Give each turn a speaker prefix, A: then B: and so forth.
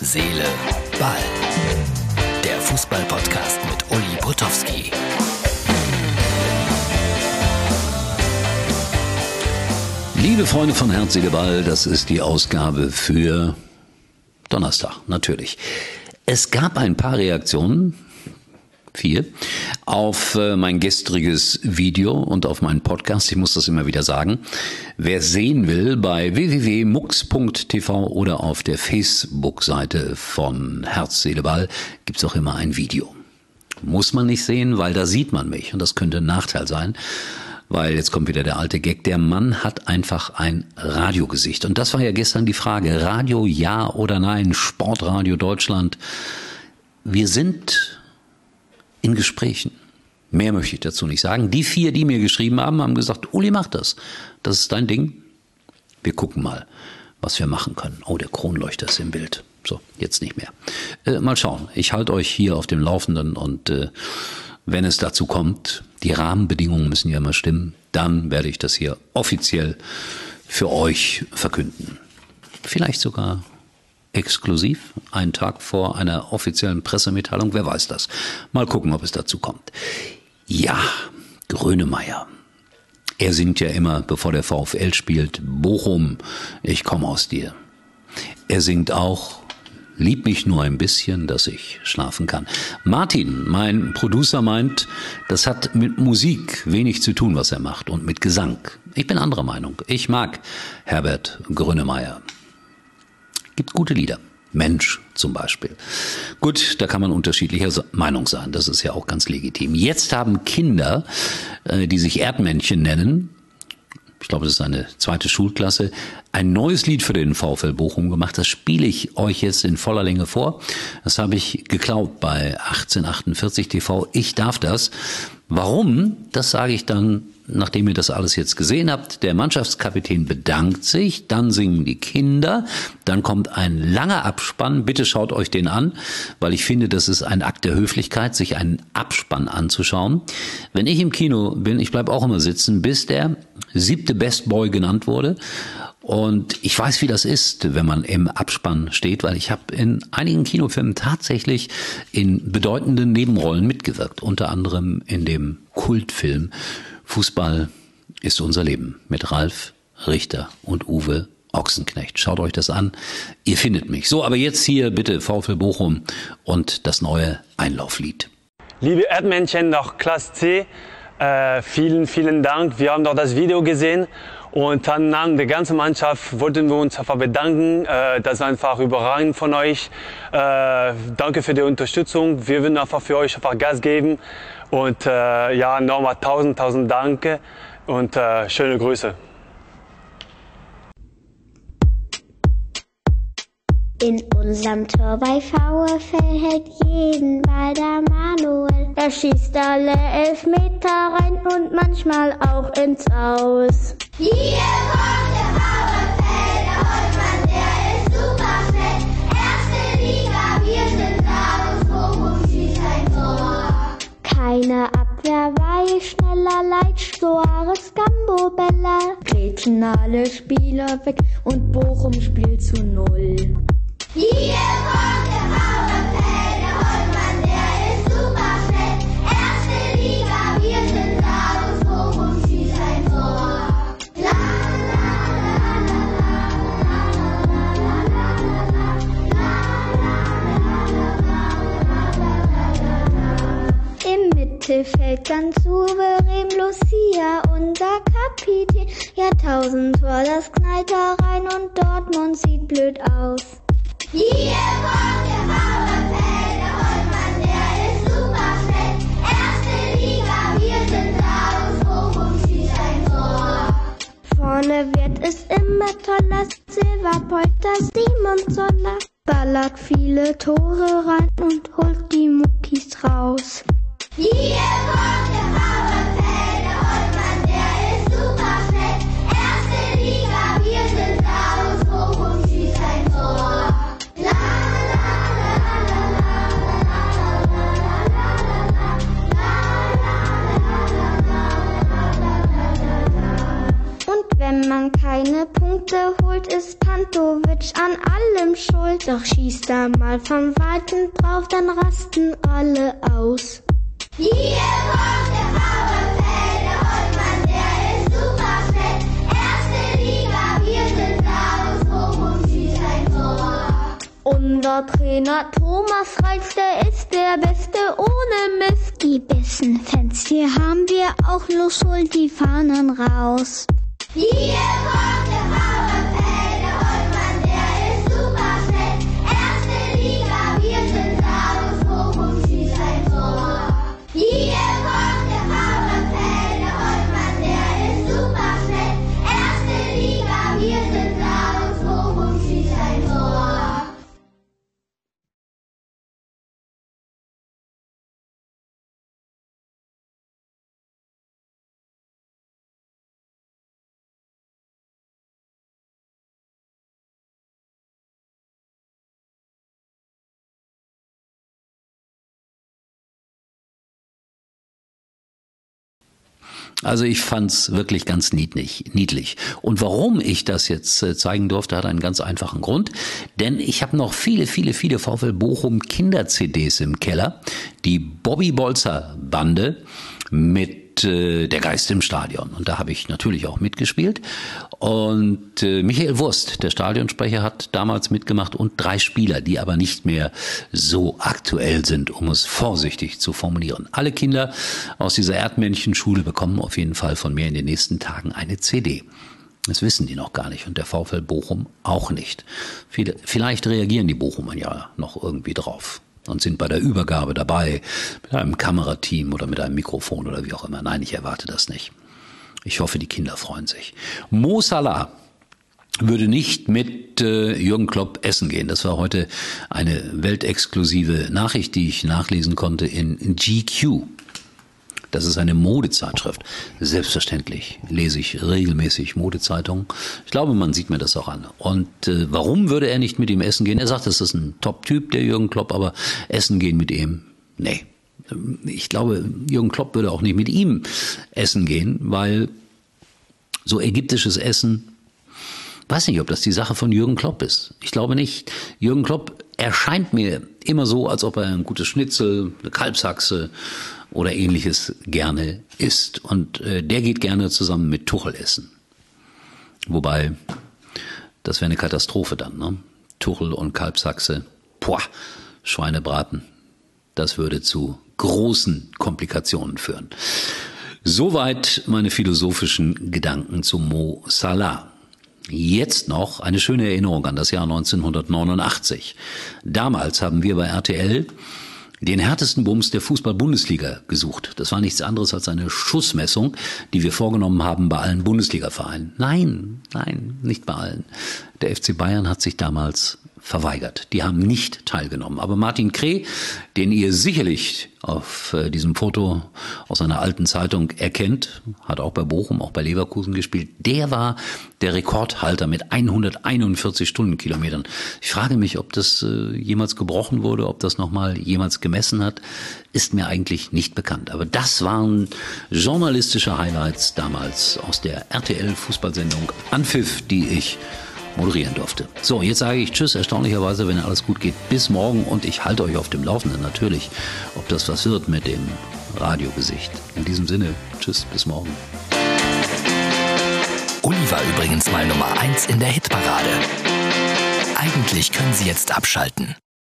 A: Seele, Ball. Der Fußball-Podcast mit Uli Potowski. Liebe Freunde von Herz, Seele, Ball, das ist die Ausgabe für Donnerstag, natürlich. Es gab ein paar Reaktionen vier, auf äh, mein gestriges Video und auf meinen Podcast. Ich muss das immer wieder sagen. Wer sehen will, bei www.mux.tv oder auf der Facebook-Seite von Herz, Seele, Ball gibt's auch immer ein Video. Muss man nicht sehen, weil da sieht man mich und das könnte ein Nachteil sein weil jetzt kommt wieder der alte Gag, der Mann hat einfach ein Radiogesicht. Und das war ja gestern die Frage, Radio ja oder nein, Sportradio Deutschland. Wir sind in Gesprächen. Mehr möchte ich dazu nicht sagen. Die vier, die mir geschrieben haben, haben gesagt, Uli, mach das. Das ist dein Ding. Wir gucken mal, was wir machen können. Oh, der Kronleuchter ist im Bild. So, jetzt nicht mehr. Äh, mal schauen. Ich halte euch hier auf dem Laufenden und äh, wenn es dazu kommt, die Rahmenbedingungen müssen ja immer stimmen, dann werde ich das hier offiziell für euch verkünden. Vielleicht sogar exklusiv, einen Tag vor einer offiziellen Pressemitteilung, wer weiß das. Mal gucken, ob es dazu kommt. Ja, Grönemeyer. Er singt ja immer, bevor der VfL spielt, Bochum, ich komme aus dir. Er singt auch, lieb mich nur ein bisschen, dass ich schlafen kann. Martin, mein Producer, meint, das hat mit Musik wenig zu tun, was er macht, und mit Gesang. Ich bin anderer Meinung. Ich mag Herbert Grönemeyer. Gibt gute Lieder. Mensch zum Beispiel. Gut, da kann man unterschiedlicher Meinung sein. Das ist ja auch ganz legitim. Jetzt haben Kinder, äh, die sich Erdmännchen nennen, ich glaube, das ist eine zweite Schulklasse, ein neues Lied für den VfL Bochum gemacht. Das spiele ich euch jetzt in voller Länge vor. Das habe ich geklaut bei 1848 TV. Ich darf das. Warum? Das sage ich dann nachdem ihr das alles jetzt gesehen habt, der Mannschaftskapitän bedankt sich, dann singen die Kinder, dann kommt ein langer Abspann. Bitte schaut euch den an, weil ich finde, das ist ein Akt der Höflichkeit, sich einen Abspann anzuschauen. Wenn ich im Kino bin, ich bleibe auch immer sitzen, bis der siebte Best Boy genannt wurde. Und ich weiß, wie das ist, wenn man im Abspann steht, weil ich habe in einigen Kinofilmen tatsächlich in bedeutenden Nebenrollen mitgewirkt, unter anderem in dem Kultfilm Fußball ist unser Leben mit Ralf Richter und Uwe Ochsenknecht. Schaut euch das an. Ihr findet mich. So, aber jetzt hier bitte VfL Bochum und das neue Einlauflied.
B: Liebe Erdmännchen nach Klasse C, äh, vielen, vielen Dank. Wir haben doch das Video gesehen und dann an der ganzen Mannschaft wollten wir uns einfach bedanken. Äh, das war einfach überragend von euch. Äh, danke für die Unterstützung. Wir würden einfach für euch einfach Gas geben. Und äh, ja, nochmal tausend, tausend Danke und äh, schöne Grüße.
C: In unserem Tor bei VfL hält jeden Ball der Manuel. Er schießt alle elf Meter rein und manchmal auch ins Aus. Hier kommt der VfL, der Holzmann, der ist super schnell. Erste Liga, wir sind da und Bochum schießt ein Tor. Keine Abwehr bei schneller Leit, Suarez, Gambo, Bella. Grätschen alle Spieler weg und Bochum spielt zu Null. Hier kommt der VfL, Mittelfeld ganz souverän Lucia, unser Kapitän. Jahrtausend Tor, das knallt da rein und Dortmund sieht blöd aus. Hier kommt der VfL, der Holzmann, der ist super schnell. Erste Liga, wir sind und Bochum schießt ein Tor. Vorne wird es immer toller, Silberpolter, Simon Zoller. Ballert viele Tore rein und holt die Muckis raus. Doch schießt er mal vom Weiten drauf, dann rasten alle aus. Hier kommt der Bauernfelde Holtmann, der ist super schnell. Erste Liga, wir sind raus, Bochum schießt ein Tor. Unser Trainer Thomas Reitz, der ist der Beste ohne Mist. Die besten Fans, hier haben wir auch los, holt die Fahnen raus. Hier kommt
A: Also ich fand's wirklich ganz niedlich, niedlich. Und warum ich das jetzt äh, zeigen durfte, hat einen ganz einfachen Grund. Denn ich habe noch viele, viele, viele VfL Bochum Kinder-CDs im Keller. Die Bobby Bolzer Bande mit äh, Der Geist im Stadion. Und da habe ich natürlich auch mitgespielt. Und äh, Michael Wurst, der Stadionsprecher, hat damals mitgemacht und drei Spieler, die aber nicht mehr so aktuell sind, um es vorsichtig zu formulieren. Alle Kinder aus dieser Erdmännchenschule bekommen auf jeden Fall von mir in den nächsten Tagen eine CD. Das wissen die noch gar nicht und der VfL Bochum auch nicht. Vielleicht reagieren die Bochumer ja noch irgendwie drauf und sind bei der Übergabe dabei mit einem Kamerateam oder mit einem Mikrofon oder wie auch immer. Nein, ich erwarte das nicht. Ich hoffe, die Kinder freuen sich. Mo Salah würde nicht mit äh, Jürgen Klopp essen gehen. Das war heute eine weltexklusive Nachricht, die ich nachlesen konnte in, in GQ. Das ist eine Modezeitschrift. Selbstverständlich lese ich regelmäßig Modezeitungen. Ich glaube, man sieht mir das auch an. Und äh, warum würde er nicht mit ihm essen gehen? Er sagt, das ist ein Top-Typ, der Jürgen Klopp, aber essen gehen mit ihm, nee. Ich glaube, Jürgen Klopp würde auch nicht mit ihm essen gehen, weil so ägyptisches Essen, weiß nicht, ob das die Sache von Jürgen Klopp ist. Ich glaube nicht. Jürgen Klopp erscheint mir immer so, als ob er ein gutes Schnitzel, eine Kalbsachse, oder ähnliches gerne isst. Und äh, der geht gerne zusammen mit Tuchel essen. Wobei, das wäre eine Katastrophe dann. Ne? Tuchel und Kalbsachse, boah, Schweinebraten. Das würde zu großen Komplikationen führen. Soweit meine philosophischen Gedanken zu Mo Salah. Jetzt noch eine schöne Erinnerung an das Jahr 1989. Damals haben wir bei RTL den härtesten Bums der Fußball-Bundesliga gesucht. Das war nichts anderes als eine Schussmessung, die wir vorgenommen haben bei allen Bundesliga-Vereinen. Nein, nein, nicht bei allen. Der FC Bayern hat sich damals verweigert. Die haben nicht teilgenommen. Aber Martin Kreh, den ihr sicherlich auf äh, diesem Foto aus einer alten Zeitung erkennt, hat auch bei Bochum, auch bei Leverkusen gespielt, der war der Rekordhalter mit 141 Stundenkilometern. Ich frage mich, ob das äh, jemals gebrochen wurde, ob das nochmal jemals gemessen hat, ist mir eigentlich nicht bekannt. Aber das waren journalistische Highlights damals aus der RTL-Fußballsendung Anpfiff, die ich moderieren durfte. So, jetzt sage ich Tschüss, erstaunlicherweise, wenn alles gut geht, bis morgen und ich halte euch auf dem Laufenden natürlich, ob das was wird mit dem Radiogesicht. In diesem Sinne, Tschüss, bis morgen.
D: Uli war übrigens mal Nummer 1 in der Hitparade. Eigentlich können Sie jetzt abschalten.